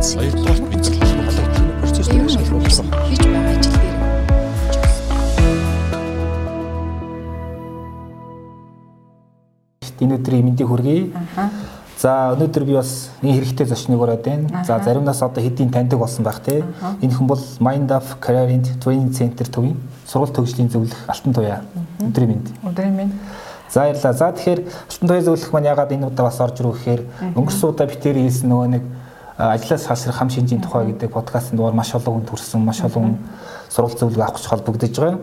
бицсэн. Хоёрдугаар бицэл холбогдох процесс дээр шалгуулсан. Хийж байгаа ажил дээр энэ өдрийн мэндийг хүргэе. За өнөөдөр би бас нэг хэрэгтэй зочныг ураад байна. За заримнаас одоо хэдийн таньдаг болсон байх те. Энэ хүн бол Mind of Career Training Center төвийн сургалт төгслийн зөвлөх Алтан туяа. Өдрийн мэнд. Өдрийн мэнд. За баярлалаа. За тэгэхээр Алтан туяа зөвлөх маань ягаад энэ удаа бас орж ирүү гэхээр өнгөрсөн удаа би тэр хэлсэн нөгөө нэг ажлаас хасрах хам шинжийн тухай гэдэг подкастын дугаар маш олон хүн төрсэн, маш олон сургалт зөвлөгөө авах гэж холбогдож байгаа.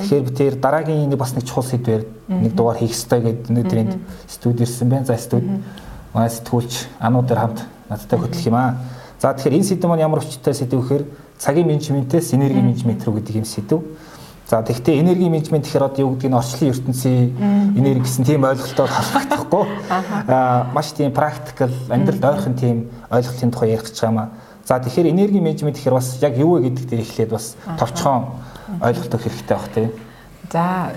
Тэгэхээр би тэр дараагийн нэг бас нэг чухал сэдвээр нэг дугаар хийх ёстой гэдэг өнөөдөр энд студ ирсэн байна. За студ манай сэтгүүлч ануудаар хамт надтай хөтлөх юм аа. За тэгэхээр энэ сэдв маань ямар өчтэй сэдв гэхээр цагийн менежментээс энерги менежмент рүү гэдэг юм сэдв. За тэгвэл энерги менежмент гэхээр одоо юу гэдгийг нь орчлын ертөнцийн энерги гэсэн тийм ойлголтоор холбогдохгүй. Аа маш тийм практикал амьдралд ойрхон тийм ойлголтын тухай ярих гэж байгаа маа. За тэгэхээр энерги менежмент гэхээр бас яг юу вэ гэдэг дээр эхлээд бас товчхон ойлголт өгөх хэрэгтэй байх тийм. За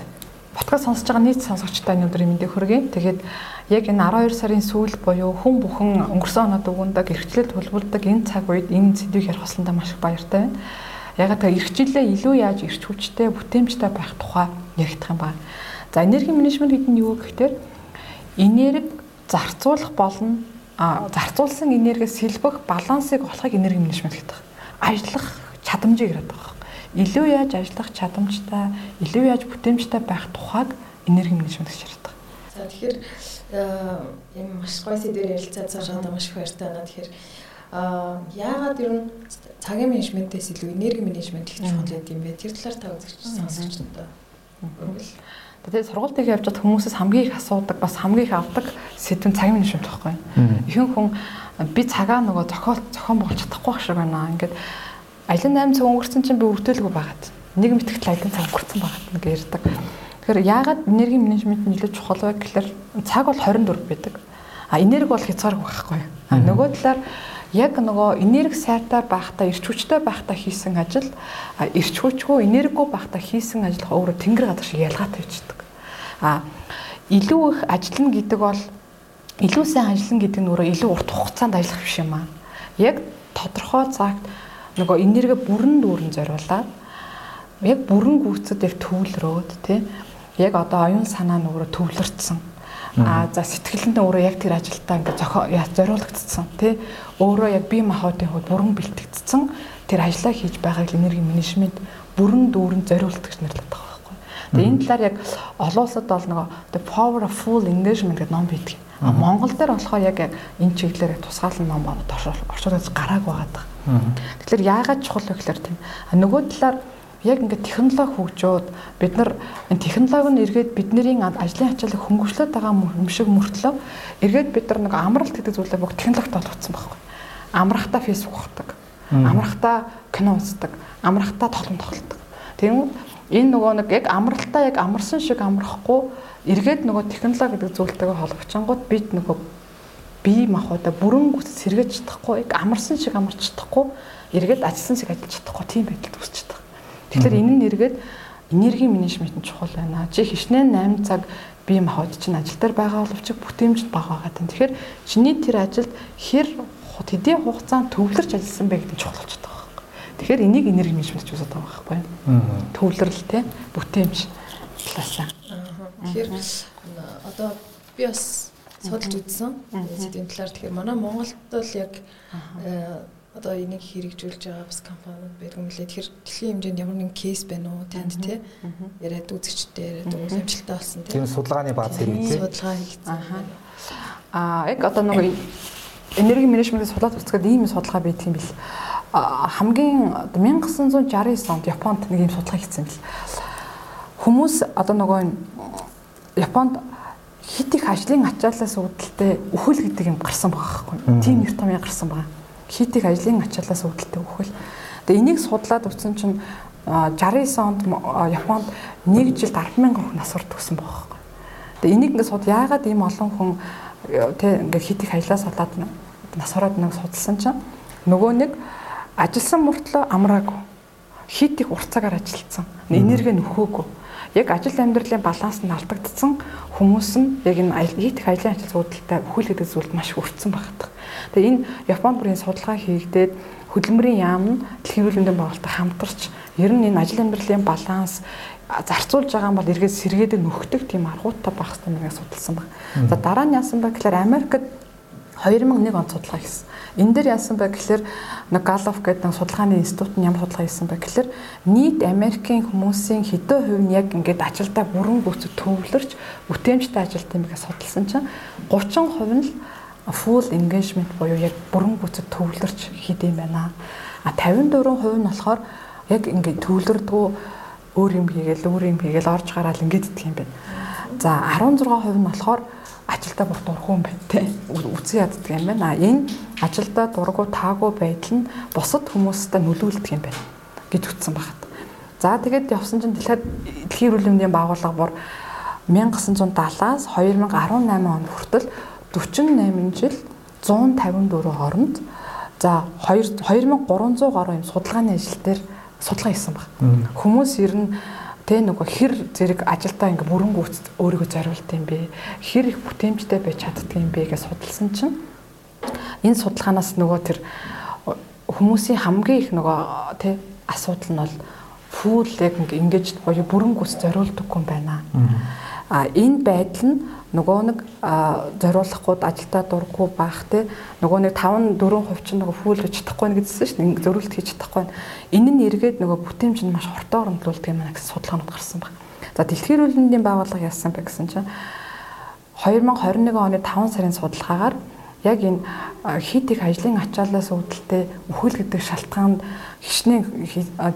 подкаст сонсож байгаа нийт сонсогчдаа өнөөдрийн мэндийг хүргэе. Тэгээд яг энэ 12 сарын сүүл буюу хүн бүхэн өнгөрсөн оноод өгөндөг эрхчлэл тулгуурдаг энэ цаг үед энэ сэдвийг ярих болсондоо маш их баяртай байна. Ягаад гэвэл эрхчлэлээ илүү яаж эрч хүчтэй, бүтээмжтэй байх тухай яригдах юм байна. За энерги менежмент гэдэг нь юу гэхээр энерги зарцуулах болно зарцуулсан энергиэс сэлбэх балансыг олохыг энерги менежмент гэдэг. Ажиллах чадамжийг яриад байгаа. Илүү яаж ажиллах чадамжтай, илүү яаж бүтээмжтэй байх тухайг энерги менежмент гэж байгаа. За тэгэхээр ийм маш гоё сэдвээр ярилцаад цаашаа маш их баяртай байна. Тэгэхээр яагаад ер нь цагийн менежментээс илүү энерги менежмент их чухал гэдэг юм бэ? Тэр талаар та үзэгч сонсогчдод өгвөл. Тэгээд сургуультыг явж хад хүмүүсээс хамгийн их асуудаг бас хамгийн их авдаг сэдвэн цагийн менежмент байхгүй. Ихэнх хүн би цагаа нөгөө зохиол зохион байгуулж чадахгүй шиг байна. Ингээд алин 8 цаг өнгөрсөн чинь би өвдөлгүй байгаад. Нэг мэтгэл алин цаг өнгөрсөн байгаад нэг ярьдаг. Тэгэхээр яагаад энерги менежмент нь илүү чухал вэ гэхээр цаг бол 24 байдаг. А энерги бол хязгааргүй байхгүй. А нөгөө талаар яг нөгөө энерги сайтай байхдаа эрч хүчтэй байхдаа хийсэн ажил эрч хүчгүй энергигүй байхдаа хийсэн ажил өөрөө тэнгэр газар шиг ялгаатай бичдэг. А илүү их ажиллана гэдэг бол илүү сайн ажиллана гэдэг нь өөрөө илүү урт хугацаанд ажиллах биш юм аа. Яг тодорхой цагт нөгөө энерги бүрэн дүүрэн зориулаад яг бүрэн гүйцэд яг төвлөрөөд тий яг одоо оюун санаа нь өөрөө төвлөрцсөн А за сэтгэлд нь өөрөө яг тэр ажилдаа зохио зориулагдсан тий. Өөрөө яг бие махбодын хувьд бүрэн бэлтгэгдсэн тэр ажлаа хийж байгааг энерги менежмент бүрэн дүүрэн зориулдаг нэрлэгдэх байхгүй. Тэгээ энэ талаар яг олон улсад бол нөгөө the power of full engagement гэдэг ном байдаг. А Монгол дээр болохоор яг энэ чиглэлээр тусгаалan ном оршуулж гарааг байгаа. Тэгэхээр яагаад чухал вэ гэхээр тийм. Нөгөө талаар яг ингээд технологи хөгжөөд бид нар энэ технологи нь эргээд бидний ажлын ачааллыг хөнгөвчлөд байгаа юм шиг мөртлөө эргээд бид нар нэг амралт гэдэг зүйлээ бүх технологид болгоцсон байхгүй. Амрахтаа Facebook ухдаг. Амрахтаа кино үздэг. Амрахтаа тоглоом тоглодог. Тийм энэ нөгөө нэг яг амралтаа яг амарсан шиг амрахгүй эргээд нөгөө технологи гэдэг зүйлтэйгээ холбогчонгууд бид нөгөө бие махбодоо бүрэн гүц сэргэж чадахгүй амарсан шиг амарч чадахгүй эргээд ажилласан шиг ажиллаж чадахгүй тийм байдал үүсч чаддаг. Тэгэхээр энэ нь эргээд энерги менежмент нь чухал байна. Чи хичнээн 8 цаг бие махбод чинь ажил дээр байгаа боловч бүтээмжд бага байгаа. Тэгэхээр чиний тэр ажилд хэр хэдийн хугацаанд төвлөрч ажилласан бэ гэдэг нь чухал болчиход байгаа байхгүй. Тэгэхээр энийг энерги менежмент гэж үздэг байгаа байхгүй. Төвлөрөл те бүтээмж талаасаа. Тэгэхээр одоо би бас судалж үзсэн. Сэдвийн талаар тэгэхээр манай Монголд бол яг одоо энийг хэрэгжүүлж байгаа бас компаниуд байдаг юм лээ. Тэгэхээр дэлхийн хэмжээнд ямар нэгэн кейс байна уу танд тий? Яриад үзэгчтэй яриад үйл амжилттай болсон тий. Тэр судалгааны бааз хэрэг тий. Судалгаа хийгдсэн. Аа яг одоо нэг энерги менежментийг судлаад үзэхэд ийм судалгаа байдаг юм бил. Хамгийн 1969 онд Японд нэг ийм судалгаа хийсэн бил. Хүмүүс одоо нөгөө Японд хит их ажлын ачаалаас үүдэлтэй үхэл гэдэг юм гарсан байгаа байхгүй. Тийм нэр томьёо гарсан байгаа хит их ажлын ачаалаас үүдэлтэй өгөхөл. Тэгээ энийг судлаад утсан чинь 69 онд Японд нэг жилд 100000 хүн насвар төгсөн байхгүй. Тэгээ энийг ингээд суд яагаад ийм олон хүн тэг ингээд хит их ажлаас болоод насвараад нэг судалсан чинь нөгөө нэг ажилсан мөртлөө амраагүй хит их урт цагаар ажилдсан энерги нөхөөгүй яг ажил амьдралын баланс нь алдагдсан хүмүүс нь яг энэ хийх ажлын ажил зүйдэлтэй өхөл гэдэг зүйлд маш хүрцэн багтдаг. Тэгээ энэ Японд бүрийн судалгаа хийгдээд хөдөлмөрийн яам нь дэлхийн хөрөлмөндийн байгууллагатай хамтарч ер нь энэ ажил амьдралын баланс зарцуулж байгаа юм бол эргээд сэргээдэг нөхдөг тийм аргуудтай байх хэрэгтэй маяг судалсан баг. За дараа нь яасан бэ гэхээр Америкт 2001 онд судалгаа хийсэн. Энэ дээр яасан бэ гэхээр нэг Gallup гэдэг нэг судалгааны институт нь ямар судалгаа хийсэн бэ гэхээр нийт Америкийн хүмүүсийн хэдэн хувь нь яг ингээд ажилдаа бүрэн гүйцэд төвлөрч бүтээмжтэй ажилт юм гэж судалсан чинь 30% нь л full engagement буюу яг бүрэн гүйцэд төвлөрч хийдэм байна. А 54% нь болохоор яг ингээд төвлөрдгөө өөр юм хийгээл өөр юм хийгээл орж гараал ингээд идэх юм байна. За 16% нь болохоор ажилдаа бүр дургүй юм байна те. Үгүй яддаг юм байна. Энэ ажилдаа дургүй таагүй байдал нь бусад хүмүүстэй нөлөөлдөг юм байна гэж үтсэн багт. За тэгээд явсан чинь дэлхийн эрүүл мэндийн байгууллага бүр 1970-аас 2018 он хүртэл 48 жил 154 хооронд за 2300 гаруй юм судалгааны ажил дээр судалгаа хийсэн баг. Хүмүүс ер нь тэ нөгөө хэр зэрэг ажилдаа ингээ гүйц өөрийгөө зориулт юм бэ? Хэр их бүтээмжтэй байж чаддаг юм бэ гэж судалсан чинь энэ судалгаанаас нөгөө тэр хүмүүсийн хамгийн их нөгөө тэ асуудал нь бол фул яг ингэж гоё бүрэн гүйц зориулдаггүй юм байна. А энэ байдал нь нөгөө нэг зориулахгүй ажилдаа дурггүй байх те нөгөө нэг 5 4% чинь нөгөө хийж чадахгүй гэсэн шүү дээ зөрүүлэлт хийж чадахгүй энэ нь эргээд нөгөө бүтээмж нь маш хурдан оромжлуулдаг юм аа гэсэн судалгаанууд гарсан байна. За дэлхийн эрүүл мэндийн байгууллага яасан бэ гэсэн чинь 2021 оны 5 сарын судалгаагаар яг энэ хит их ажлын ачаалаас үүдэлтэй өхөл гэдэг шалтгаанд хичнээн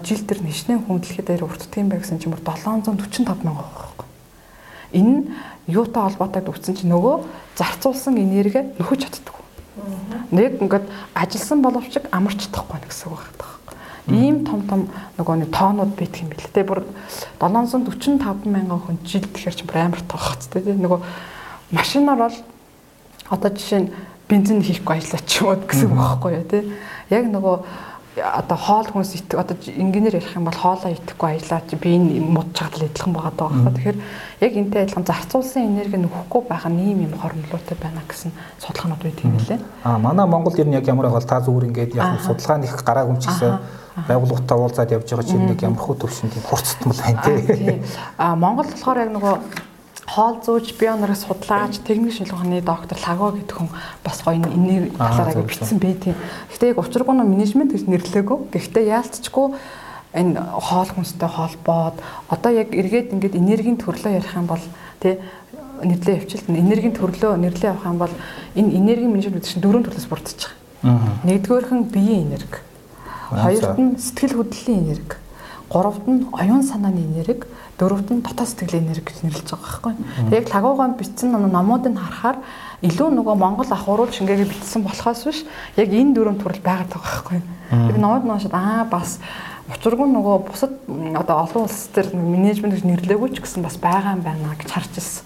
жил төр хичнээн хүндлэхэд дээр өртдөг юм байна гэсэн чинь 745 мянган байхгүй. Энэ нь юутай холбоотой үтсэн чинь нөгөө зарцуулсан энерги нөхөж чаддаг. Нэг ингээд ажилсан боловч амарч чадахгүй гэсэн үг байна. Ийм том том нөгөө нэг тоонууд бийдэг юм билээ. Тэ бүр 745 мянган хүн жил тэгэхээр чи бүр амар тоохц тэ нөгөө машинаар бол одоо жишээ нь бензин хийхгүй ажиллаач юм уу гэсэн үг байхгүй юу тэ. Яг нөгөө одоо хоол хүнс итг одоо инженеэр ярих юм бол хоолоо итгэхгүй ажиллаа чи би энэ мод чадал идэлхэн байгаа даа байхгүй. Тэгэхээр яг энтэй адилхан зарцуулсан энерги нөхөхгүй байх нь ийм юм хормлуутай байна гэсэн судалгаанууд байдаг юм лээ. Аа манай Монголд ер нь яг ямар байгаа бол та зүгээр ингээд яг судалгаа нэг гараагүй юм ч гэсэн байгууллагатай уулзаад явж байгаа чинь нэг ямар хөө төвшин тийм хурцтмал байна тий. Аа Монгол болохоор яг нөгөө хоол зууж бионоос судлаач техник шилжүүлэхний доктор Лаго гэдэг хүн бас гоё энэ талаараа бичсэн байт юм. Гэхдээ яг учиргүй нь менежмент гэж нэрлэгээгүй. Гэхдээ яалтчгүй энэ хоол хүнстэй холбоод одоо яг эргээд ингээд энергийн төрлөө ярих юм бол тий нэрлээ явчихлаа. Энергийн төрлөө нэрлээ авах юм бол энэ энергийн менежмент чинь дөрвөн төрлөөс бүрдэж байгаа. Нэгдүгээрхэн биеийн энерги. Хоёрт нь сэтгэл хөдлөлийн энерги. Гуравт нь оюун санааны энерги дөрөвт нь дотоод сэтгэлийн энерги гэж нэрлэж байгаа байхгүй. Яг лагуугаан бичсэн номуудыг харахаар илүү нөгөө Монгол ахуурууд шингээгээ бичсэн болохоос биш яг энэ дөрөв төрөл байгаад байгаа байхгүй. Яг номууд наашаад аа бас учиргүй нөгөө бусад одоо олон улс төр менежмент гэж нэрлэегүй ч гэсэн бас байгаа юм байна гэж харж ирсэн.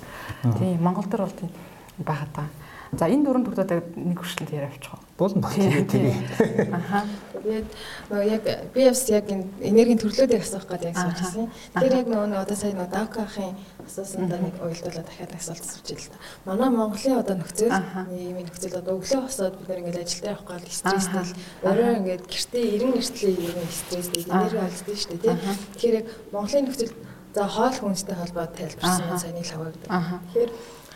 Тийм Монгол төр бол тийм байгаа. За энэ дөрөв төрөлөд нэг хүртэл яриа авчих болно баг тэгээ тэгээ. Аха. Тэгээд нөгөө яг би бас яг энергийн төрлүүдийг асуух гэдэг яг суучихсан. Тэр яг нөгөө одоо сая нөгөө Дакахын асуусандаа нэг уйлдуулаад дахиад асуулт асууж ил та. Манай Монголын одоо нөхцөл нийгмийн нөхцөл одоо өглөө босоод бид нэг ингээд ажилдаа явах гал стресстэй орой ингээд гэртээ 90 гэртлийн юм стресстэй энерги олдсон шүү дээ тийм. Тэгэхээр яг Монголын нөхцөл за хоол хүнстэй холбоотой тайлбарсан сайн л хаваагдаг. Тэгэхээр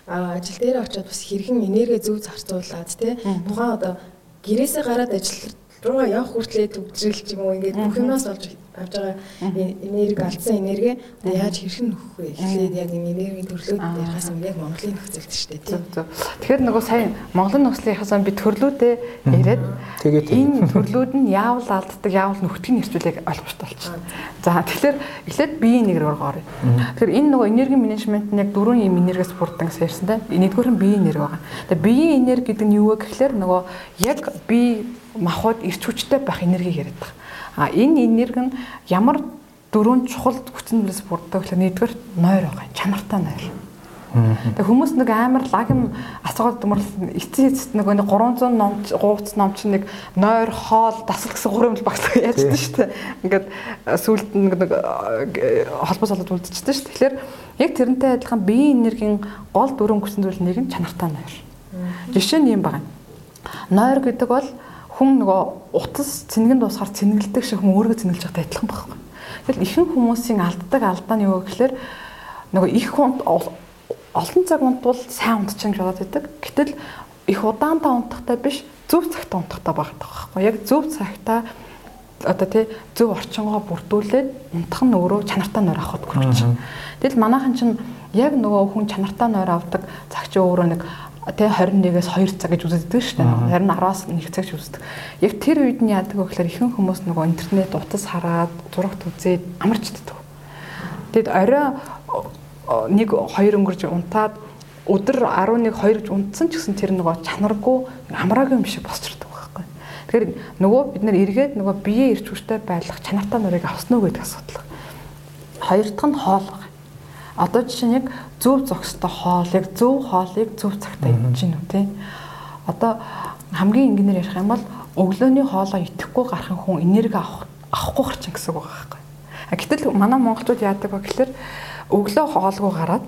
ажил дээр очиод бас хэрхэн энерги зөв зарцуулаад тий тухайн одоо гэрээсээ гараад ажил руугаа явах хүртлээр төгжрэл ч юм уу ингээд бүх юмнаас олж авж байгаа энерги алдсан энерги яаж хэрхэн нөхөх вэ? Эхлээд яг энэ энергийн төрлүүд ярихаас өмнө яг Монголын нөхцөлд шүү дээ тийм. Тэгэхээр нөгөө сайн Монголын нөхцөлийнхаас би төрлүүдээ яриад тэгээд энэ төрлүүд нь яавал алддаг, яавал нөхдөг нэрчүүлэг ойлгомжтой болчихно. За тэгэхээр эхлээд биеийн нэг рүү орё. Тэгэхээр энэ нөгөө энерги менежмент нь яг дөрвөн юм энергиас бүрдэн гэсэн ярьсан тийм. Нэгдүгээр нь биеийн энерги байгаа. Тэгээд биеийн энерги гэдэг нь юу вэ гэхээр нөгөө яг бие махбод эрч хүчтэй байх энергийг яриад байгаа. А энэ энерги нь ямар дөрөв чухал хүчнээс бүрддэг гэхээр нэгдүгээр нойр байгаа. Чанартай нойр. Тэгээ хүмүүс нэг амар лагим асуугаад дүмэрлэн эцсийн эцэст нэг 300 ном гууц ном чинь нэг нойр хоол дасал гэсэн гурван л багслаа яаждаг шүү дээ. Ингээд сүүлд нэг нэг холбос олоод үлдчихсэн шүү дээ. Тэгэхээр яг тэрнтэй адилхан биеийн энергийн гол дөрөв өнгөсөн зүйл нэг нь чанартай нойр. Жишээ нь юм байна. Нойр гэдэг бол хүн нөгөө утас цэнгэн дуусахаар цэнгэлдэг шиг хүн өөргөө цэнгэлж байгатай адилхан байхгүй. Тэгэл ихэнх хүмүүсийн алддаг алдаа нь юу гэхээр нөгөө их хүнд олон цаг унтвал сайн унтчихна гэж бодоод байдаг. Гэтэл их удаантаа унтахтай биш зөв цагтаа унтахтай байгаа байхгүй. Яг зөв цагтаа одоо тий зөв орчингоо бүрдүүлээд унтах нь өөрөө чанартай нойр авахд хүрч. Тэгэл манайхан чинь яг нөгөө хүн чанартай нойр авдаг цаг чи өөрөө нэг тэ 21-ээс 2 цаг гэж үздэг шүү дээ. Харин 10-аас 1 цаг ч үздэг. Яг тэр үед нь яадаг вэ гэхээр ихэнх хүмүүс нөгөө интернет утас хараад зурагт үзээд амарч иддэг. Тэгэд орой 1 2 өнгөрж унтаад өдөр 11 2 гэж унтсан ч гэсэн тэр нөгөө чанаргүй амраагүй юм шиг босчирдаг байхгүй. Тэгэхээр нөгөө бид нэр эргээд нөгөө биеэ ирч хүчтэй байлгах чанартай нурыг авсан уу гэдэг асуудал. Хоёр дахь нь хоол. Одоо жишээ нь яг зөв зохистой хоол, яг зөв хоолыг зөв цагтаа идэж гин үү те. Одоо хамгийн энгийнээр ярих юм бол өглөөний хоолоо идэхгүй гарах хүн энерги авах авахгүй гарчин гэсэн үг байгаа байхгүй. Гэтэл манай монголчууд яадаг вэ гэхээр өглөө хоолгүй гараад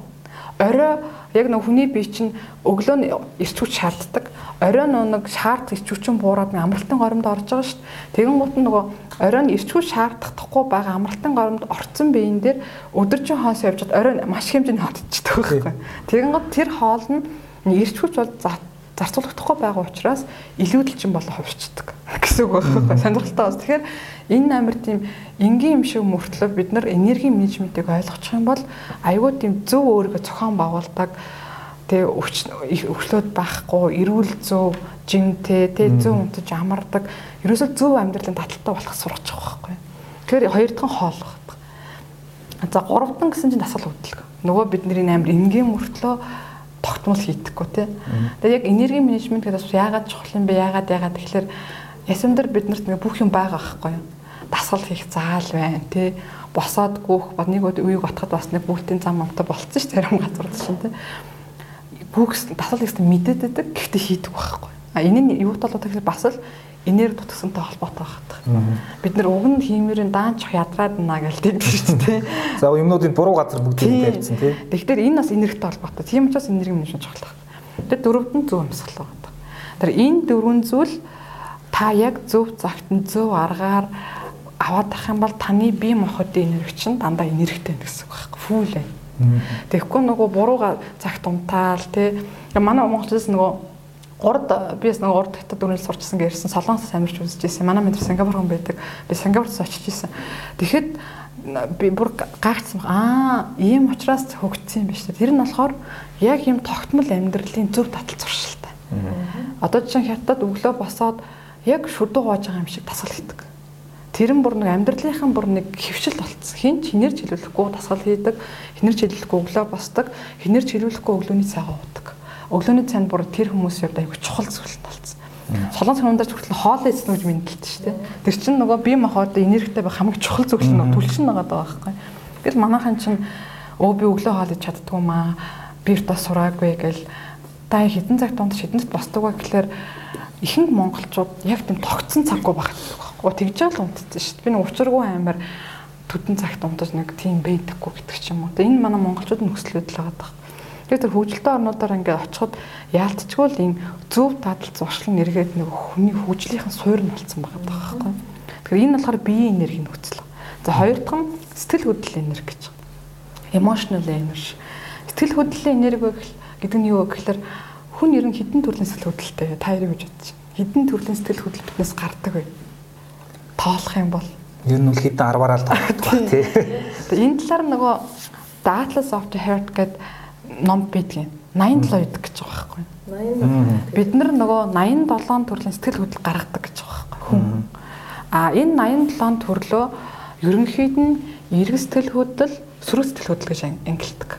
орой яг нэг хүний бие чинь өглөө нь эрч хүч шаарддаг. Орой нэг шаард эрч хүчин буураад амралтын горимд орж байгаа шүү дээ. Тэгэн гут нөгөө орой нь эрч хүч шаардахгүй байгаа амралтын горимд орцсон биеийн дээр өдөржин хоос явжгаад орой маш хэмжээний хотчихдаг байхгүй. Тэгэн гут тэр хоол нь эрч хүч бол зарцуулагдахгүй байгаа учраас илүүдэлчин болоо хувирчдаг гэсэн үг байхгүй. Сонирхолтой бас. Тэгэхээр энэ амар тийм энгийн юм шиг мөртлөө бид нар энерги менежментийг ойлгочих юм бол айгүй тийм зөв өөрийгөө зохион байгуулдаг тэг өвчлөөд байхгүй эрүүл зөв жимтэй тэг зөв унтаж амардаг ерөөсөө зөв амьдралын таталтай болох сургачих байхгүй. Тэгэхээр хоёр дахь нь хоол байна. За гурав дахь гэсэн чинь дасгал хөдөлгөөн. Нөгөө бидний амар энгийн мөртлөө тогтмол хийдэггүй тий. Тэгээ яг энерги менежмент гэдэг бас яагаад чухал юм бэ? Яагаад яагаад тэгэхээр ясамдар биднэрт ингээ бүх юм байгаа байхгүй юу? Дасгал хийх заал байна тий. Босоод гүөх ба нэг үеийг отоход бас нэг бүгдийн зам амтай болцсон дээ зарим газар чинь тий. Бүх дасгал хийх мэдээд байдаг гэхдээ хийдэг байхгүй. А энэ нь юу талууд тэгэхээр бас л энерги дутгсантай холбоотой байна. Бид нар уг нь хиймэрийн даанч ядраад наа гэж тэгдэг шүү дээ. За юмнуудын буруу газар бүгдийг тавьчихсан тий. Тэгэхээр энэ бас энергитэй холбоотой. Тийм учраас энерги менежмент чухал байна. Тэгээд дөрөвд нь зөв амьсгал байна. Тэр энэ дөрвөн зүйл та яг зөв цагт нь зөв аргаар аваад ах юм бол таны бие махбодын энерги чинь дандаа энергитэй гэсэн үг байхгүй. Фүүл байна. Тэгэхгүй нөгөө буруу цагт унтаал тий. Манай монголчууд нөгөө гурд бис нэг урд хятад дүрнэл сурчсан гэрсэн солонгос амьдарч үзэж ирсэн. Манай мэд Сингапур хүн байдаг. Би Сингапурт очиж ирсэн. Тэгэхэд би бүр гайхсан. Аа, ийм учраас хөгжсөн юм биш үү? Тэр нь болохоор яг ийм тогтмол амьдралын зөв татал зуршилтай. Одоо чинь хятад өглөө босоод яг шүдүү гоож байгаа юм шиг тасгал хийдэг. Тэр нь бүр нэг амьдралынхан бүр нэг хөвшил болцсон. Хин ч хинэрч хэлүүлэхгүй тасгал хийдэг, хинэрч хэлүүлэхгүй өглөө босдог, хинэрч хэлүүлэхгүй өглөөний цагаа уудаг өглөөний цанд бүр тэр хүмүүсийн хувьд аягүй чухал зүйл болсон. Солонгос хүмүүст хүртэл хоол идсэн гэж мэдлэлт шүү дээ. Тэр чинь нөгөө бие махбод энергитэй байх хамгийн чухал зүйл нь түлшин байгаа даа байхгүй. Тэгэл манайхан чинь өө би өглөө хоол идэж чаддгүй маа. Бир тас сураагүй гэл та хитэн цагт донд шидэнд босдог ба гэхэлэр ихэнх монголчууд яг тийм тогтсон цаггүй багтдаг байхгүй. Тэгж л унтдсан шүү дээ. Би нэг учиргүй амар төдөн цагт унтаж нэг тийм байдаггүй гэдэг ч юм уу. Энэ манай монголчууд нөхцөлөд л байгаа Тэгээд тэр хөгжилтэй орнуудаар ингээд очиход яалтчгүй л ийм зөв дадал зуршлан эргээд нэг хүний хөгжлийнхэн суурь нь болсон байгаа байхгүй. Тэгэхээр энэ болохоор биеийн энерги нөхцөл. За хоёр дахь нь сэтгэл хөдлөлийн энерги гэж. Emotional energy. Сэтгэл хөдлөлийн энерги гэдэг нь юу вэ гэхээр хүн ер нь хідэн төрлийн сэтгэл хөдлөлтэй та яриг гэж бодчих. Хідэн төрлийн сэтгэл хөдлөл биднээс гардаг вэ? Тоолох юм бол ер нь бол хідэн 10-аар л тоолдог тий. Энэ талаар нөгөө The Atlas of the Heart гэдэг ном байдгийн 87 байдаг гэж байгаа байхгүй. 80. Бид нар нөгөө 87 төрлийн сэтгэл хөдлөл гаргадаг гэж байгаа байхгүй хүн. А энэ 87 төрлөө ерөнхийд нь эрг сэтгэл хөдлөл, сөрөг сэтгэл хөдлөл гэж ангилдаг.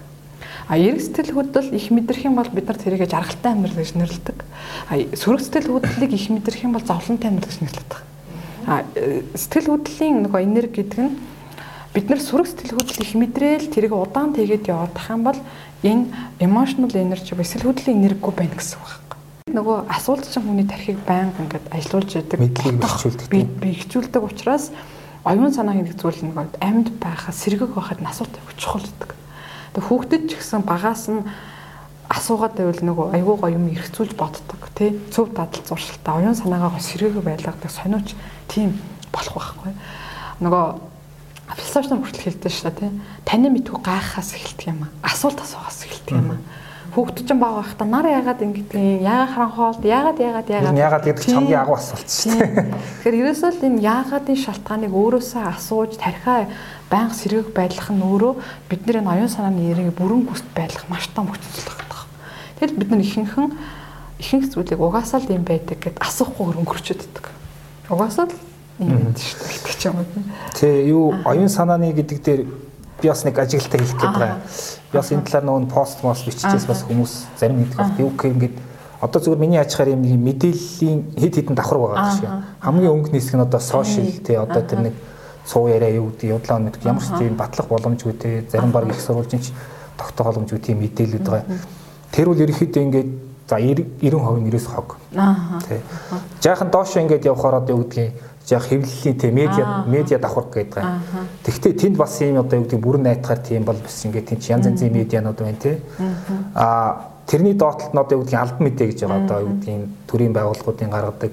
А эрг сэтгэл хөдлөл их мэдрэх юм бол бид нар тэрийг жаргалтай амьдрал гэж нэрлэдэг. А сөрөг сэтгэл хөдлөлийг их мэдрэх юм бол зовлонтой амьдрал гэж нэрлэдэг. А сэтгэл хөдлөлийн нөгөө энерги гэдэг нь бид нар сүрэг сэтгэл хөдлөл их мэдрээл тэрийг удаан тэгээд яваадах юм бол энэ emotional energy ба сэтгэл хөдлөлийн энергигүй байна гэсэн үг байна. Нөгөө асуулт чинь хүний тархийг байнга ингээд ажилуулж яадаг. Мэдлийг бэхжүүлдэг. Учраас оюун санаа гэдэг зүйл нэг амьд байхад сэргэг байхад асуулт авах чухал гэдэг. Тэг хүүхдэд ч гэсэн багаас нь асуугаад байвал нөгөө айгүй гоё юм эргцүүлж боддог тий зөв дадал зуршилтаа оюун санаагаа сэргээг байлгадаг сониуч тийм болох байхгүй. Нөгөө философи хүртэл хэлдэг шүү дээ тий. Таны мэдгүй гайхахаас эхэлдэг юм аа. Асуулт асуухаас эхэлдэг юм аа. Хүүхдүүд ч баг байхдаа нар яагаад ингэдэг яагаад харанхоолд яагаад яагаад яагаад? Яагаад гэдэг чинь хамгийн агуу асуулт шүү дээ тэгэхээр ерөөсөө л энэ яагаадын шалтгааныг өөрөөсөө асууж тархиа байнга сэргэг байлгах нь өөрөө бидний энэ оюун санааны яриг бүрэн гүст байлгах маш том хүчтэй байна Тэгэл бид нар ихэнхэн ихэнх зүйлийг угаасаа л юм байдаг гэд асуухгүйгээр өнгөрчөд байдаг. Угаасаа л юм гэдэг юм. Тэ юу оюун санааны гэдэг дээр би бас нэг ажиглалтаа хийх гээд байгаа. Би бас энэ талаар нөгөө пост мост биччихээс бас хүмүүс зарим нэгдэх бас. Юу гэх ингээд одоо зүгээр миний ачаар юм мэдээллийн хэд хэдэн давхар байгаа гэж шиг. Хамгийн өнгө хэсэг нь одоо сошиал тий одоо тэр нэг цуу яриа юу гэдэг юдлаа мэдэх ямар ч тийм батлах боломжгүй тий зарим баг их сурвалжин ч тогтоох боломжгүй тийм мэдээлүүд байгаа. Тэр бол ерөөхдөө ингээд за 90% нэрээс хог. Аа. Тий. Жаахан доош ингээд явхаар одоо юу гэдгийг яг хэвлэлийн те медиа медиа давхар гэдэг. Тэгвэл тэнд бас юм одоо юу гэдэг бүрэн найтахаар тийм бол бас ингээд тийм янз янзын медианууд байна те. Аа тэрний доотлолт нь одоо юу гэдгийг албан мэдээ гэж байгаа одоо юу гэдгийг төрийн байгууллагуудын гаргадаг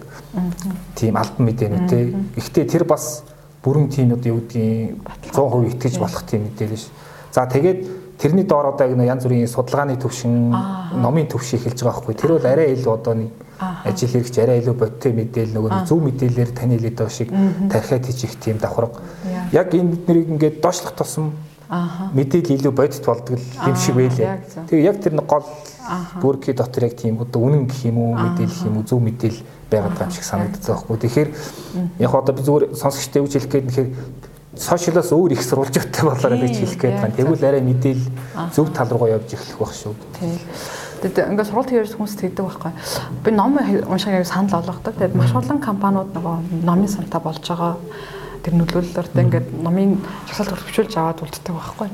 тийм албан мэдээнүүд те. Гэхдээ тэр бас бүрэн тийм одоо юу гэдгийг 100% итгэж болох тийм мэдээлэл ш. За тэгээд тэрний доор одоо яг янз бүрийн судалгааны төвшин номын төвшин эхэлж байгаа байхгүй тэр бол арай илүү одоо нэг ажил хэрэгч арай илүү бодтой мэдээл нөгөө зөв мэдээлэлээр таны хэлээд байгаа шиг тархиад хийчих тийм давхарга яг энэ биднийг ингээд доошлох тусам мэдээлэл илүү бодит болдог юм шиг байлээ. тэгээ яг тэр нэг гол бүрки дотор яг тийм одоо үнэн гэх юм уу мэдээлэл юм уу зөв мэдээлэл байгаад байгаа юм шиг санагддаг байхгүй. Тэгэхээр яг одоо би зүгээр сонсогчтой үж хэлэх гээд нэхэр сошиалаас өөр их сурвалжтай болоорой гэж хэлэх гээд байна. Тэгвэл арай мэдээл зөв тал руугаа явж эхлэх байх шүү. Тэгээд ингээд сургалт хийрс хүмүүс тэгдэг байхгүй. Би ном уншихыг санал болгодог. Тэгээд маш олон компаниуд нөгөө номын сантаа болж байгаа тэр нөлөөллөөртэй ингээд номын жагсаалт хөрвчүүлж аваад үлддэг байхгүй.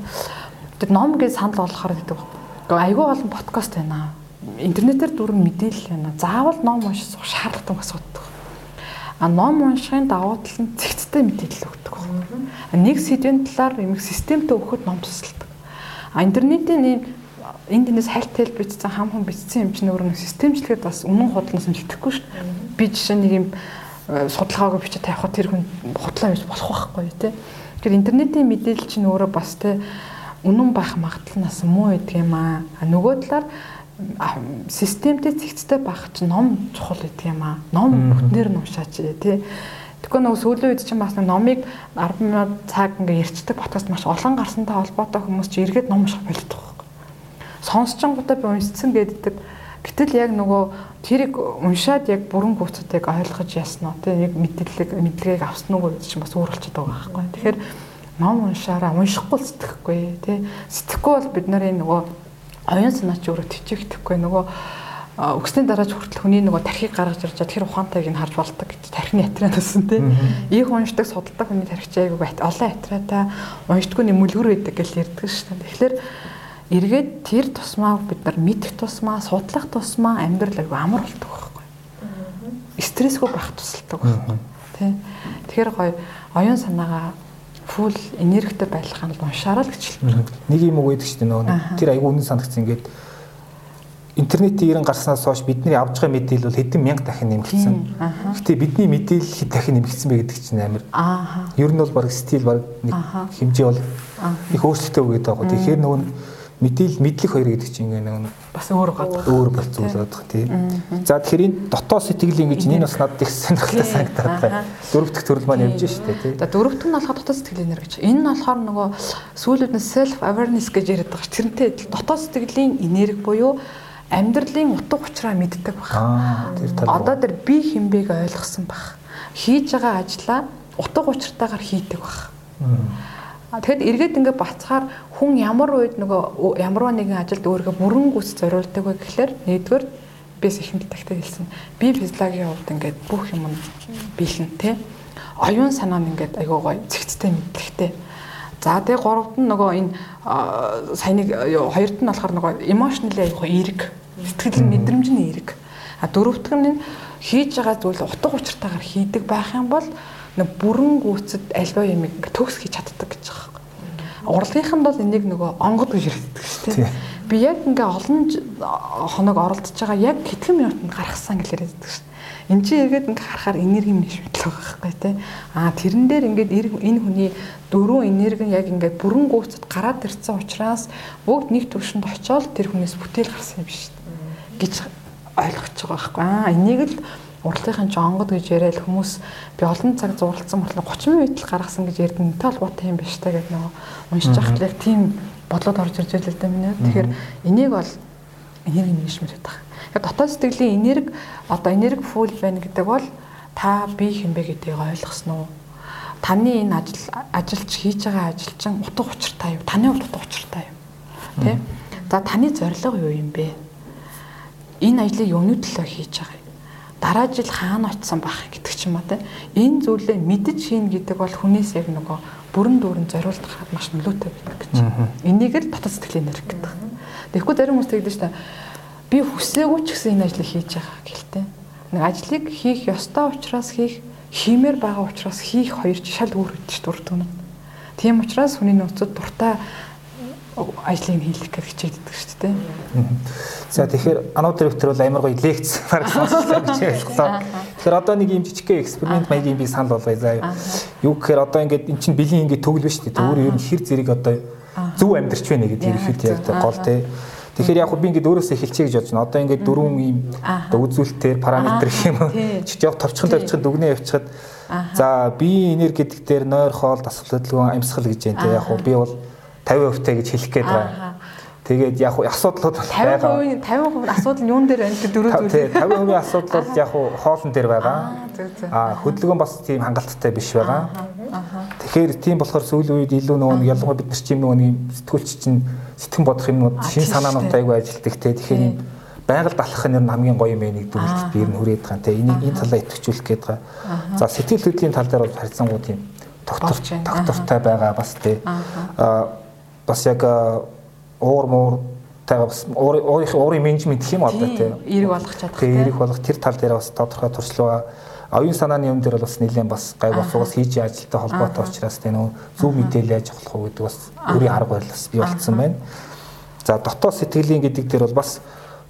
Тэгээд ном гэж санал болгохоор гэдэг байхгүй. Гэхдээ айгүй олон подкаст байна. Интернетээр дүрэн мэдээлэл байна. Заавал ном унших шаардлагатай асуудаг. А ном уншихын давуу тал нь зэгцтэй мэдээлэл өгдөг. Нэг сэдвийн талаар юм системтэй өгөхөд ном тусалдаг. А интернетийн ийм энд дэнээс хальт хэл бичсэн хам хам бичсэн юм чинь өөр нэг системчлэгэд бас үнэн худлаас нь итгэхгүй шүү дээ. Би жишээ нэг юм э, судалгаагаа бичиж тавихад тэр хүн худлаа биш болох байхгүй тий. Тэгэхээр интернетийн мэдээлэл чинь өөрөө бас тий үнэн байх магадлалнаас муу гэдэг юм аа. Нөгөө талаар системтэй цэгцтэй байх чинь ном чухал гэдэг юм аа. Ном бүтнээр нь уншаач тий. Тэгэхгүй нөгөө сүүлийн үед чинь бас номыг 10 минут цаг ингээ ярьцдаг подкаст маш олон гарсантай холбоотой хүмүүс чи эргээд ном унших болдог байхгүй. Сонсчингуудаа би уншсан гэдэг. Гэтэл яг нөгөө тэрийг уншаад яг бүрэн гүйцэтийг ойлгож яснаа тий яг мэдээлэл мэдлэгийг авсан уу гэж чинь бас өөр болчиход байгаа байхгүй. Тэгэхээр ном уншаараа уншихгүй сэтгэхгүй тий сэтгэхгүй бол бид нарын нөгөө оюун санаач өөрөө төвчэгдэхгүй нөгөө өгсний дараач хүртэл хүний нөгөө тархийг гаргаж ирж байгаа тэр ухаантайг нь харж болдог гэж тархины атраад болсон тийм. Их уншдаг судалдаг хүний тархич айгу бат олон атраатай уншдаггүй нэг мүлгэр байдаг гэж ярьдаг шүү дээ. Тэгэхээр эргээд тэр тусмаа бид нар мэдэх тусмаа судлах тусмаа амьдрал айгу амар болдог байхгүй. Стрессгүй байх тусалдаг байхгүй. Тийм. Тэгэхээр гоё оюун санаагаа фул энергитэй байлгах нь уншаараа л гэж хэлдэг. Нэг юм уу гэдэг чинь нөгөө тэр айгүй үнэн санагдсан. Ингээд интернетийн ирэн гарснаас хойш бидний авж байгаа мэдээлэл бол хэдэн мянга дахин нэмэгдсэн. Гэтэ бидний мэдээлэл хэд дахин нэмэгдсэн бэ гэдэг чинь амар. Ер нь бол баг стил баг нэг хэмжээ бол их өөрчлөлттэй үгээд байгаа. Тэгэхээр нөгөө мэдээлэл мэдлэх хоёр гэдэг чинь ингээ нэг бас өөр гадаг өөр бол зүйл байдаг тий. За тэгэхээр энэ дотоод сэтгэл ингэж энэ бас надад их сонирхолтой санагдаад байна. Дөрөв дэх төрөл маань явж штэ тий. За дөрөвт нь болохоор дотоод сэтгэл энерги гэж. Энэ нь болохоор нөгөө сүүлүүд нь self awareness гэж яриад байгаа ш. Тэрнтэй дотоод сэтгэлийн энерги буюу амьдралын утга учраа мэддэг баг. Одоо тэр би хинбэг ойлгосон баг. Хийж байгаа ажлаа утга учиртайгаар хийдэг баг. Тэгэхэд эргээд ингээд бацхаар хүн ямар үед нөгөө ямарваа нэгэн ажилд өөрийгөө бүрэн гүйс зориулдаг вэ гэхлээр нэгдүгээр бис ихэнд тагтаа хэлсэн. Би физиологийн хувьд ингээд бүх юм биелэн тэ. Оюун санаа нь ингээд айгуу гоё цэгцтэй мэдлэгтэй. За тэгээ гуравт нь нөгөө энэ саяныг хоёрт нь болохоор нөгөө emotionally аяг эерэг. Сэтгэл мэдрэмжний эерэг. А дөрөвт нь хийж байгаа зүйл утга учиртайгаар хийдэг байх юм бол нэг бүрэн гүйцэд альва юм төгс хийж чаддаг гэж байгаа юм. Урлагийнхан бол энийг нөгөө онгод гэж ярьдаг шүү дээ. Би яг ингээ олон хоног оролдож байгаа яг хэдхэн минутанд гаргасан гэж байдаг шүү. Энд чинь эргээд ингээ харахаар энерги л байгаа байхгүй тий. Аа тэрэн дээр ингээд энэ хүний дөрөв энерги нь яг ингээд бүрэн гүйцэд гараад ирсэн учраас бүгд нэг төвшөнд очиод тэр хүнээс бүтээл гарсан юм биш гэж ойлгож байгаа байхгүй. Аа энийг л урлагийн жонгод гэж яриад хүмүүс би олон цаг зурлцсан болохоор 30 минут л гаргасан гэж ярьдаг нь толботой юм биш та гэдэг нөгөө уншиж байхад яг тийм бодлоод орж ирж байлаа да минь. Тэгэхээр энийг бол энерги менежмент гэдэг. Яг дотоод сэтгэлийн энерги одоо энерги фул байна гэдэг бол та би хинбэ гэдгийг ойлгосноо. Таны энэ ажил ажилч хийж байгаа ажилчин утга учиртай юу? Таны хувьд утга учиртай юу? Тэ? За таны зорилго юу юм бэ? Энэ ажлыг юуны төлөө хийж байгаа? Дараа жил хаана очисон байх гэдэг ч юм уу те. Энэ зүйлээ мэдэж хийн гэдэг бол хүнээс яг нөгөө бүрэн дүүрэн зориулт гараад маш нөлөөтэй байдаг гэж. Энийг л дотоод сэтгэлийн нэр гэдэг. Тэгэхгүй зарим хүмүүс тэгдэж та би хүсээгүй ч гэсэн энэ ажлыг хийж байгаа гэлтэй. Нэг ажлыг хийх ёстой учраас хийх, хиймээр байгаа учраас хийх хоёр шал өөр өгдөж дурддаг. Тийм учраас хүний нөөцөд дуртай ажлыг хийх гэж хичээддэг шүү дээ. За тэгэхээр ануу директор бол амар гоё лекц баг сонслоо гэж ойлголоо. Тэгэхээр одоо нэг юм жижиг эксперимент маягийн би санал болгоё заа. Юу гэхээр одоо ингээд эн чинь бэлгийн ингээд төглөө шүү дээ. Өөр ер нь хэр зэрэг одоо зөв амьдрч байна гэдэг ирэхэд яг гол те. Тэгэхээр яг би ингээд өөрөөсөө эхэлчихье гэж бодож байна. Одоо ингээд дөрвөн ийм одоо үзүүлэлтээр параметр гэх юм уу. Чич яг товчхон товчхон дүгнээ явчихад за би энерги гэдэг дээр нойр хоол дасгал хөдөлгөөн амьсгал гэж байна те. Яг би бол 50% та гэж хэлэх гээд байгаа. Тэгээд яг уу асуудлууд байгаа. 50% 50% асуудал юун дээр байна гэдэг дөрөв зүйл. Тийм 50% асуудал бол яг уу хоолн дээр байгаа. Аа хөдөлгөөн бас тийм хангалттай биш байгаа. Тэгэхээр тийм болохоор сүүлийн үед илүү нөгөө ялангуяа бид нар чим нөгөө нэг сэтгүүлч чинь сэтгэн бодох юмнууд шин санаанууд айгүй ажилтдаг те. Тэгэхээр юм байгаль далах нь хамгийн гоё юм нэг дүгнэлт би ер нь хүрээд байгаа те. Энийг энэ талаа идэвхжүүлэх гээд байгаа. За сэтгэл хөдлөлийн тал дээр бол харьцангуй тийм тогтворч тогтвортой байгаа бас те. Аа бас яг уур муур та бас өөрийнхөө уурын менежмент гэх юм одоо те. Эерэг болгох чадах. Эерэг болгох тэр тал дээр бас тодорхой туршлага оюун санааны юм дээр бас нэлээд бас гай босгоос хийж ажилтай холбоотой учраас тийм нөө зөв мэдээлэл яаж авах уу гэдэг бас өөрийн арга барил бас бий болцсон байна. За дотоод сэтгэлийн гэдэг дээр бол бас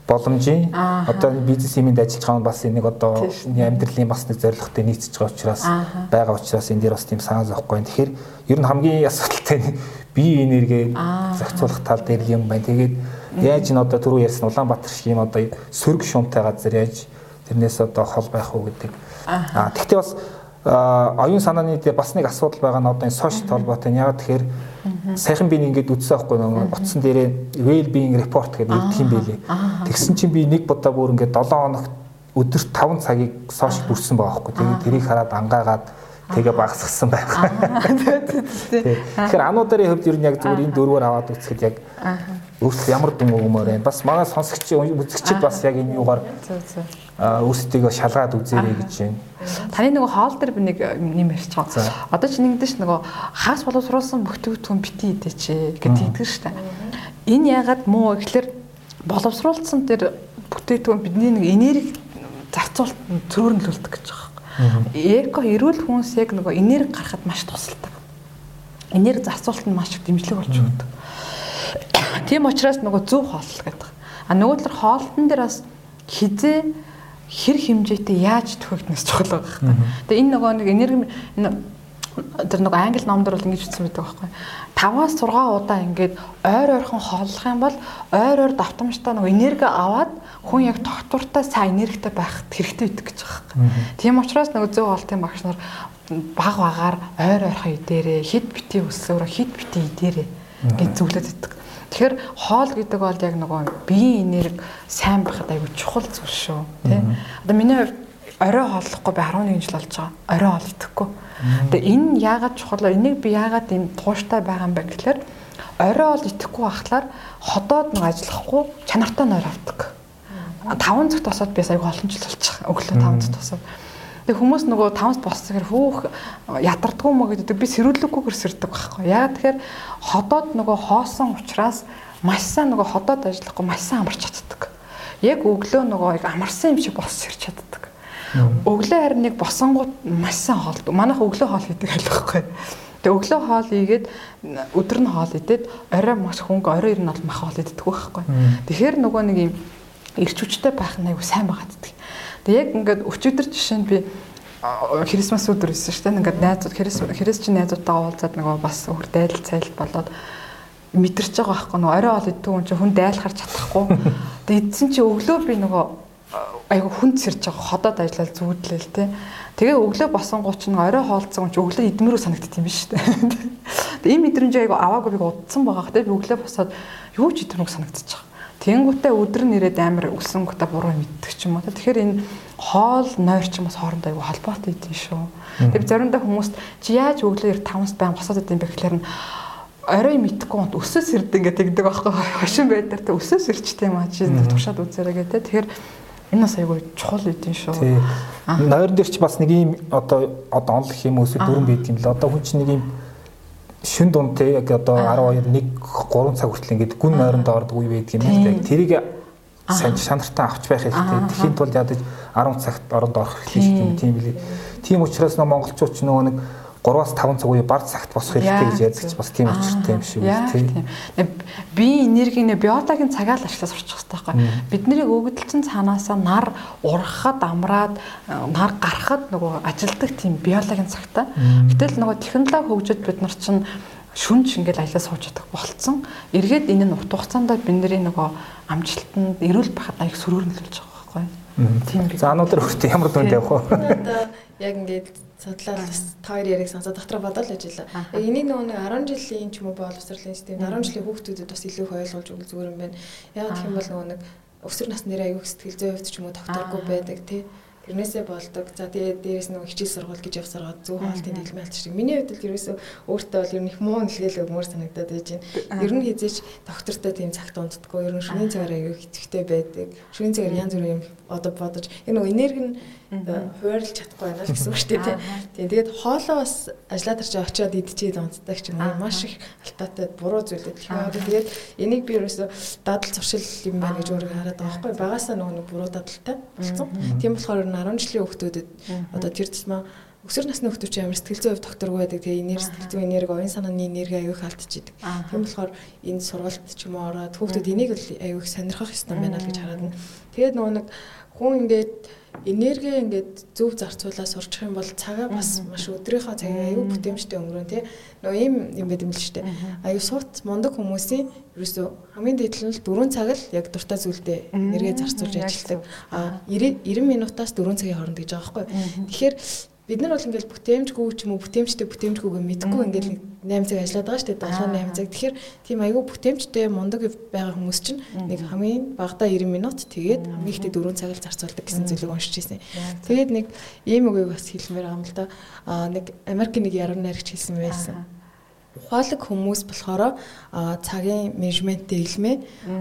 боломжийн одоо бизнес юмд ажиллаж байгаа нь бас энийг одоо амьдралын бас нэг зорилготой нийцэж байгаа учраас байгаа учраас энэ дээр бас тийм санаа зовхгүй. Тэгэхээр ер нь хамгийн асуудалтай бие энерги зохицуулах тал дээр юм байна. Тэгээд яаж н одоо түрүү ярьсан Улаанбаатар шиг юм одоо сөрөг шуумтай газар яаж тэрнээс одоо хол байх уу гэдэг. Аа тэгтээ бас оюун санааны дээр бас нэг асуудал байгаа нь одоо энэ сошиал толботой. Ягаад тэгэхээр сайхан би ингээд үтсэн байхгүй нөгөө утсан дээрээ well being report гэдэг өгдөг юм байлээ. Тэгсэн чинь би нэг бодоо бүр ингээд 7 хоног өдөрт 5 цагийг сошиал бүрсэн байгаа байхгүй. Тэгээд тэрийг хараад ангаагаад тэгээ багасгсан байх. Тэгэхээр ануударын хувьд ер нь яг зүгээр энэ дөрвөөр аваад үзэхэд яг өөрсдөө ямар дүн өгмөр байна. Бас манай сонсогч үзэгчид бас яг энэ юугаар өөрсдөө шалгаад үзээрэй гэж байна. Таны нөгөө хоол дээр би нэг юм. Ярьж байгаа. Одоо чи нэгдэж ш нөгөө хагас боловсруулсан бүтээгдэхүүн бити идэ чи гэдэг итгэж штэ. Энэ ягаад муу гэхэлэр боловсруулсан тэр бүтээгдэхүүн бидний нэг энерги зарцуулалт зөөрнөлүүлдэг гэж байгаа Эко эрүүл хүнс яг нөгөө энерги гарахад маш тусалдаг. Энерги зарцуулалт нь маш их дэмжлэг болж өгдөг. Тийм учраас нөгөө зөв хооллол гэдэг. А нөгөө төр хоолтон дээр бас хизээ хэр хэмжээтэй яаж төхөгднөс чухал байгаа юм. Тэгээ энэ нөгөө нэг энерги тэр нэг англи номдор бол ингэж бичсэн байдаг байхгүй. 5-аас 6 удаа ингээд ойр ойрхон хооллох юм бол ойр ойр давтамжтай нэг энерги аваад хүн яг тогтвортой сайн энергитэй байх хэрэгтэй гэдэг гэж байгаа. Тийм учраас нэг зөв олтын багш нар баг багаар ойр ойрхон идээрээ хид бити өсөөрө хид бити идээрээ гэж зөвлөд өгдөг. Тэгэхээр хоол гэдэг бол яг нөгөө биеийн энерги сайн байхад айгүй чухал зүйл шүү. Тэ. Одоо миний хувьд орой хооллохгүй би 11 жил болж байгаа. Орой хоол идэхгүй. Тэгээ энэ яагаад чухал вэ? Энийг би яагаад ийм тууштай байгаа юм бэ гэхээр орой хоол идэхгүй байхлаар ходоод нэг ажиллахгүй чанартай нойр авдаг. 5 цагт тосоод би аяг олон жил болчих. Өглөө 5 цагт тосоод. Тэгээ хүмүүс нөгөө тавс боссоор хүүх ядардгүй мө гэдэг би сэрүүлэггүйгээр сэрдэг байхгүй. Яагаад тэгэхээр ходоод нөгөө хоосон учраас маш сайн нөгөө ходоод ажиллахгүй маш сайн амарч чаддаг. Яг өглөө нөгөө яг амарсан юм шиг бос сэрч чаддаг. Өглөө харин нэг босонгууд маш сайн хоолдог. Манайх өглөө хоол хийдэг айл байхгүй. Тэгээ өглөө хоол ийгээд өдөр нь хоол идээд орой маш хөнгө орой ер нь бол мах хоол иддэг байхгүй. Тэгэхээр нөгөө нэг юм эрч хүчтэй байх нь аягүй сайн байгаа гэдэг. Тэгээ яг ингээд өчигдөр жишээ нь би Крисмас өдөр байсан шүү дээ. Ингээд найзууд Крис чинь найзуудтайгаа уулзаад нөгөө бас өөр дайл цайлт болоод мэдэрч байгаа байхгүй нөгөө орой ол иддэг хүн чинь хүн дайлахар чадахгүй. Тэгээ эдсэн чи өглөө би нөгөө айгу хүнд сэрж байгаа ходоод ажиллал зүудлээл те. Тэгээ өглөө босонгууч нь орой хоолцсон ч өглөө идмэрүү санагддаг юм биш үү? Тэгээ ийм мэдрэмж айгу аваагүй би удсан байгаа. Тэгээ би өглөө босоод юу ч идмэрүүг санагдчих. Тэнгүүтээ өдөр нэрээд амар өсөнгөтэй буруу мэддэг ч юм уу. Тэгэхээр энэ хоол нойр ч юм бас хоорондоо айгу холбоотой идэв шүү. Тэгээ заримдаа хүмүүст чи яаж өглөө 5-аас байн босоод идэв бэ гэхээр нь орой мэдхгүй гонт өсөөс ирдэг ингээд тэгдэг байхгүй хошин байдлаар та өсөөс ирчтэй юм аа чи туршаад үзээрэй гэдэг. Тэгэхээр энэ бас айгүй чухал үдин шүү. Нойрон дээр ч бас нэг юм одоо одоо онл гэх юм эсвэл дөрөн байдаг юм л одоо хүн чинь нэг юм шин дунд те яг одоо 12 1 3 цаг хүртэл ингээд гүн нойронд ордог үе байдаг юм л те. Тэрийг сайн шанартаа авч байх хэрэгтэй. Тэхийн тулд ядаж 10 цагт оронд орох хэрэгтэй юм тийм. билий. Тийм учраас нөө монголчууд ч нөгөө нэг 3-аас 5 цаг үе баг цагт босох хэрэгтэй гэж ярьдаг бас тийм учиртай юм шиг үү тийм. Би энерги нэ биологийн цагаа л ашиглаж сурчих хэрэгтэй байхгүй. Бидний өгөгдөлцөн цаанаасаа нар ургахад амраад нар гарахад нөгөө ажилдаг тийм биологийн цагтай. Гэтэл нөгөө технологи хөгжөд бид нар чинь шүнж ингээл ажиллаж сууж чадах болцсон. Эргээд энэ нь урт хугацаанд бидний нөгөө амжилтанд эрүүл байхад аяг сөрөөрнөлж байгаа байхгүй. Тийм. За анууд өртөө ямар дүнд явах вэ? Одоо яг ингээд судлаад бас та хоёр яриг сонсоод дотроо бодоод л ажиллаа. Яг энийг нөгөө нэг 10 жилийн ч юм уу боловсролын систем 10 жилийн хүүхдүүдэд бас илүү ойлгуулж өгөх зүгээр юм байна. Яг гэх юм бол нөгөө нэг өсвөр насны аягүй сэтгэл зүйн хувьд ч юм уу докторгүй байдаг тий. Тэрнээсээ болдог. За тэгээд дээрээс нөгөө хичээл сургууль гэж явсараад зөв хаалтын дэлгэмэл алтчих. Миний хувьд л ерөөсөө өөртөө бол ер нь их муу нэлгээл өгмөр санагдаад байж байна. Ер нь хизээч доктортой тийм цагт унтдаггүй. Ер нь шөнийн цагаар аягүй хэцэгтэй байдаг. Шөнийн цагаар янз бүрийн юм одоо бодож энэ нөгөө энерги нь хуваарлж чадахгүй байна л гэсэн үг шүү дээ. Тийм. Тэгээд хоолоо бас ажиллаад ирж очиод идчихээд унтдаг ч юм уу. Маш их алтаатай буруу зүйлүүд тэгэхээр тэгээд энийг би ерөөсө дадал зуршил юм байна гэж өөрөө хараад байгаа байхгүй. Багасаа нөгөө нэг буруу дадалтай болсон. Тийм болохоор 10 жилийн хүүхдүүдэд одоо тэр тусмаа өсвөр насны хүүхдүүд чинь амар сэтгэл зүйн хувь докторгүй байдаг. Тэгээ энерги сэтгэл зүйн энерги, оюун санааны энерги аягүй их алдчихийдэг. Тийм болохоор энэ сургалт ч юм уу ороод хүүхдүүд энийг л их сонирхох ёстой байна л гэж хараад. Тэгээд нөгөө нэг хүн ингээд энерги ингээд зөв зарцуулаад сурчих юм бол цагаа бас маш өдрийнхөө цагийг аюу бүтээмжтэй өнгөрөн тий. Нөгөө ийм юм байт юм л шүү дээ. Аюу суут мундаг хүмүүсийн ерөөсөө хамгийн дээд нь л 4 цаг л яг дуртай зүйлдээ энерги зарцуулж ажилладаг. А 90 90 минутаас 4 цагийн хооронд гэж байгаа байхгүй. Тэгэхээр бид нар бол ингээл бүтээмжгүй ч юм уу бүтээмжтэй бүтээмжгүйгээ мэдгүй ингээл 8 цаг ажиллаад байгаа шүү дээ 7 8 цаг. Тэгэхээр тийм айгүй бүтээмжтэй мундаг байгаа хүмүүс чинь нэг хамгийн багадаа 90 минут тэгээд хамгийн ихдээ 4 цаг л зарцуулдаг гэсэн зүйлийг уншиж ирсэн. Тэгээд нэг ийм үгийг бас хэлмээр байгаа юм л да. Аа нэг Америкийн нэг яруу найрагч хэлсэн байсан. Ухаалаг хүмүүс болохоор цагийн менежменттэй илмээ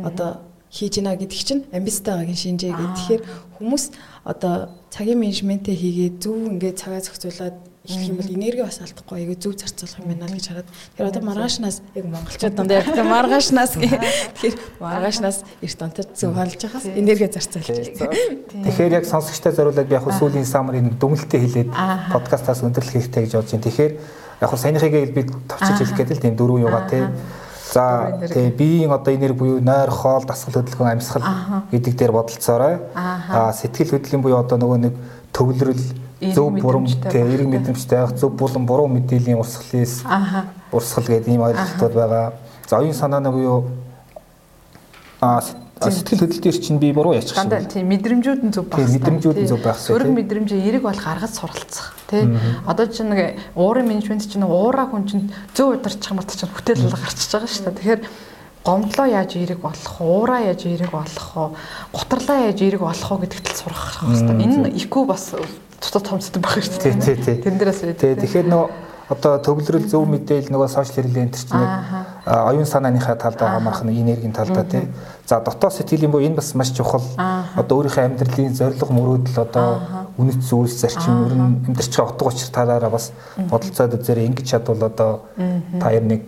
одоо хийж гинэ гэдэг чинь амбицтай байгаагийн шинжээ гэх. Тэгэхээр хүмүүс одоо цагийн менежментээ хийгээд зөв ингээд цагаа зохицуулаад их юм бол энерги бас алдахгүй айгүй зөв зарцуулах юм байна л гэж хараад. Тэгэхээр одоо маргаашнаас яг монголчууд дандаа яг та маргаашнаас. Тэгэхээр маргаашнаас эрт онтод зөв хаалж байхаас энерги зарцуулж байна. Тэгэхээр яг сонсогчтой зориулаад би яг сүүлийн самарын нэг дүгнэлтээ хэлээд подкастаас өндөрлөх хэрэгтэй гэж бодож байна. Тэгэхээр яг саяныхыг би товчиж хэлэх гэдэг л тийм дөрвөн юугаа тий За тэгээ биеийн одоо энерги буюу нойр, хоол, дасгал хөдөлгөөн, амьсгал гэдэг дээр бодолцоорой. Аа сэтгэл хөдлөлийн буюу одоо нөгөө нэг төвлөрөл, зөв бурам тэгээ эрг мэдрэмжтэй байх, зөв булан буруу мэдээллийн урсгалээс урсгал гэдэг ийм ойлголтууд байгаа. За оюун санааны буюу аа сэтгэл хөдлөл дээр чинь би буруу яачих шиг. Дандаа тийм мэдрэмжүүд нь зөв байх. Тийм мэдрэмжүүд нь зөв байх. Сөрөг мэдрэмжээ эрэг бол гаргаж суралцах. Тэ. Одоо чинь нэг уурын менежмент чинь уураа хүн чинь зөв ударчих юм бол чинь бүтээл гарчиж байгаа шүү дээ. Тэгэхээр гомдлоо яаж эрэг болох вэ? Уураа яаж эрэг болох вэ? Гутарлаа яаж эрэг болох вэ гэдэгт л сурах хэрэгтэй. Энэ IQ бас цуцад томцдог байх шүү дээ. Тий, тий, тий. Тэрнээс үү. Тий, тэгэхээр нөө одоо төгөлрөл зөв мэдээлэл нөгөө сошиал хэрэглээ энэ чинь оюун санааныхаа талдаа хамаарх нэг энергийн талдаа тий. За дотоод сэтгэлийн буюу энэ бас маш чухал. Одоо өөрийнхөө амьдралын зорилго мөрөөдөл одоо үнэт зүйлс зарчим ер нь амьдрч байгаа утга учир талаараа бас бодолцоод үзээрэй. Ингэж чадвал одоо та ер нэг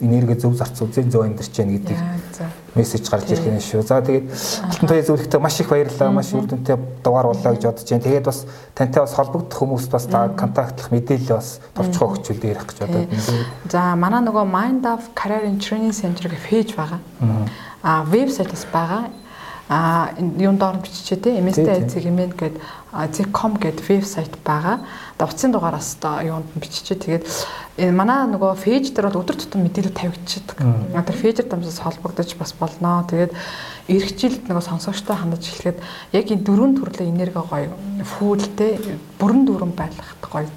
энерги зөв зарц үзэн зөв амьдарч байна гэдэг мессеж гарч ирэх юм шүү. За тэгээд алтан туяа зөвлөхтэй маш их баярлалаа. Маш үр дүнтэй дугаар боллоо гэж бодож байна. Тэгээд бас тантай бас холбогдох хүмүүст бас та контактлах мэдээлэл бас товчхоо өгчүүл ярих гэж бодоод. За манай нөгөө Mind of Career Training Center гэх пэйж байгаа. Аа вебсайт бас байгаа а юун доор биччихээ те MST Segment гэдэг Zcom гэдэг вебсайт байгаа. Одоо утсын дугаараас одоо юунд биччихээ. Тэгээд энэ манай нөгөө фейж дээр бол өдөр тутам мэдээлэл тавигдчихдаг. Одоо фейжер дамжаас холбогдож бас болноо. Тэгээд ирэх жилд нөгөө сонсогчтой хандаж эхлэхэд яг энэ дөрвөн төрлийн энерги гоё фүүлтэй бүрэн дүүрэн байлгах гоё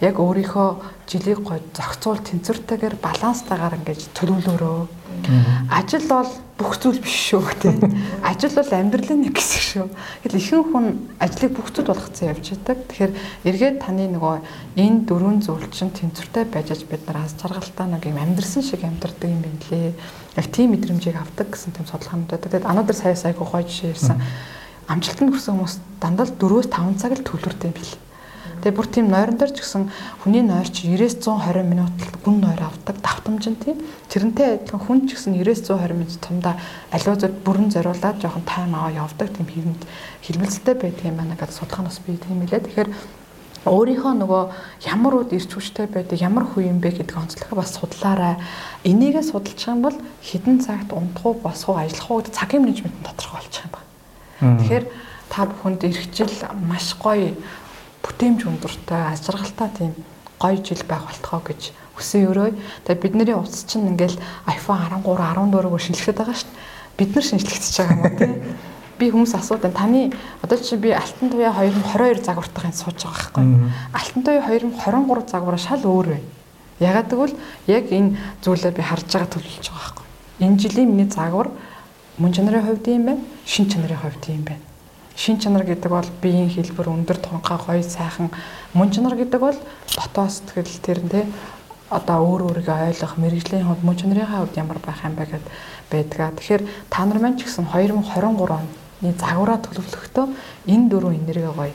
яг өөрийнхөө жилийг гоё зохицуул тэнцвэртэйгээр баланстайгаар ингэж төлөвлөрөө. Ажил бол бүх зүйл биш шүү гэдэг. Ажил бол амьдралын нэг хэсэг шүү. Тэгэл ихэнх хүн ажлыг бүх зүйл болгоцсон явж байдаг. Тэгэхээр эргээд таны нөгөө энэ дөрвөн зүйл чинь тэнцвэртэй байж аж бид нар аз жаргалтай нэг юм амьдрсан шиг амьдрдаг юм байна лээ. Яг тийм мэдрэмжийг авдаг гэсэн тийм судалгаанууд. Тэгээд анаа дээр сая сайгүй гоё жишээ ирсэн. Амжилтанд хүрсэн хүмүүс дандаа 4-5 цаг л төлөвлөрдөг юм билээ Тэгээ бүр тийм нойрон дээр ч гэсэн хүний нойр чи 90-120 минут гүн нойр авдаг давтамж нь тийм. Тэрнтэй адилхан хүн ч гэсэн 90-120 минут тумдаа аливаа зүйл бүрэн зориулаад жоохон тайм аваа явдаг тийм хэвэнд хэлбэлцэлтэй байдаг юм байна гэдэг судалгаанаас би тийм хэлээ. Тэгэхээр өөрийнхөө нөгөө ямар үд ирч хүчтэй байдаг ямар хүү юм бэ гэдэг онцлогоо бас судлаарай. Энийгээ байгаа юм бол хідэн цагт унтах уу босох уу ажиллах уу гэдэг цагийн менежмент нь тодорхой болчих юм байна. Тэгэхээр та бүхэнд эрхжил маш гоё бүтээмж өндөртэй аз жаргалтай тийм гоё жил байх болтгоо гэж хүсэн өрөө. Тэгээ бидний утас чинь ингээл iPhone 13, 14-өөр шинжлэхэд байгаа шүү дээ. Бид нар шинжлэгдэж байгаа юм уу тий? Би хүмүүс асуудаг таны одоо чи би Алтан туяа 2022 загвартайгаа сууж байгаа байхгүй. Алтан туяа 2023 загвараа шал өөр байна. Ягаад гэвэл яг энэ зүйлээ би харж байгаа төлөвлөж байгаа байхгүй. Энэ жилийн миний загвар мөн чанарын хувьд юм байна, шин чанарын хувьд юм байна шин чанар гэдэг бол биеийн хэлбэр өндөр тунхай гоё сайхан мөн чанар гэдэг бол дотоод сэтгэл тэр нь те одоо өөр өөрийгөө ойлгох мэрэгжлийн хувьд мөн чанарын хувьд ямар байх юм бэ гэд байдгаа. Тэгэхээр та нар маань ч гэсэн 2023 оны загвараа төлөвлөхдөө энэ дөрвөн энерги гоё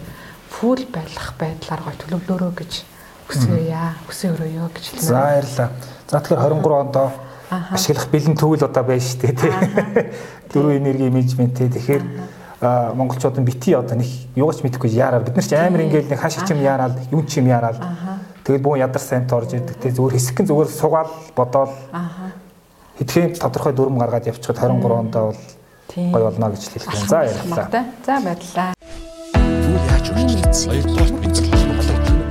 фул байлах байдлаар гоё төлөвлөөрөө гэж хүсэе. Хүсэөрөөё гэж хэлмээр. За баярлалаа. За тэгэхээр 23 онд ашиглах бэлэн төгөл одоо байна шүү дээ тий. Дөрвөн энерги менежмент тий. Тэгэхээр монголчууд нь бити одоо нэг юугаач мэдэхгүй яарал бид нар ч амар ингээл нэг хаш чим яарал юм чим яарал тэгэл бүгэн ядар сайнт орж ирдэг те зөвөр хэсэгэн зүгээр сугаал бодоол хэдхэн тодорхой дүрм гаргаад явчихад 23 онд бол гой болно гэж хэлсэн. За яриллаа. За баярлалаа. Түл яаж өрчлөц. Хоёр дахь бид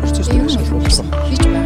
процесс хийж байна.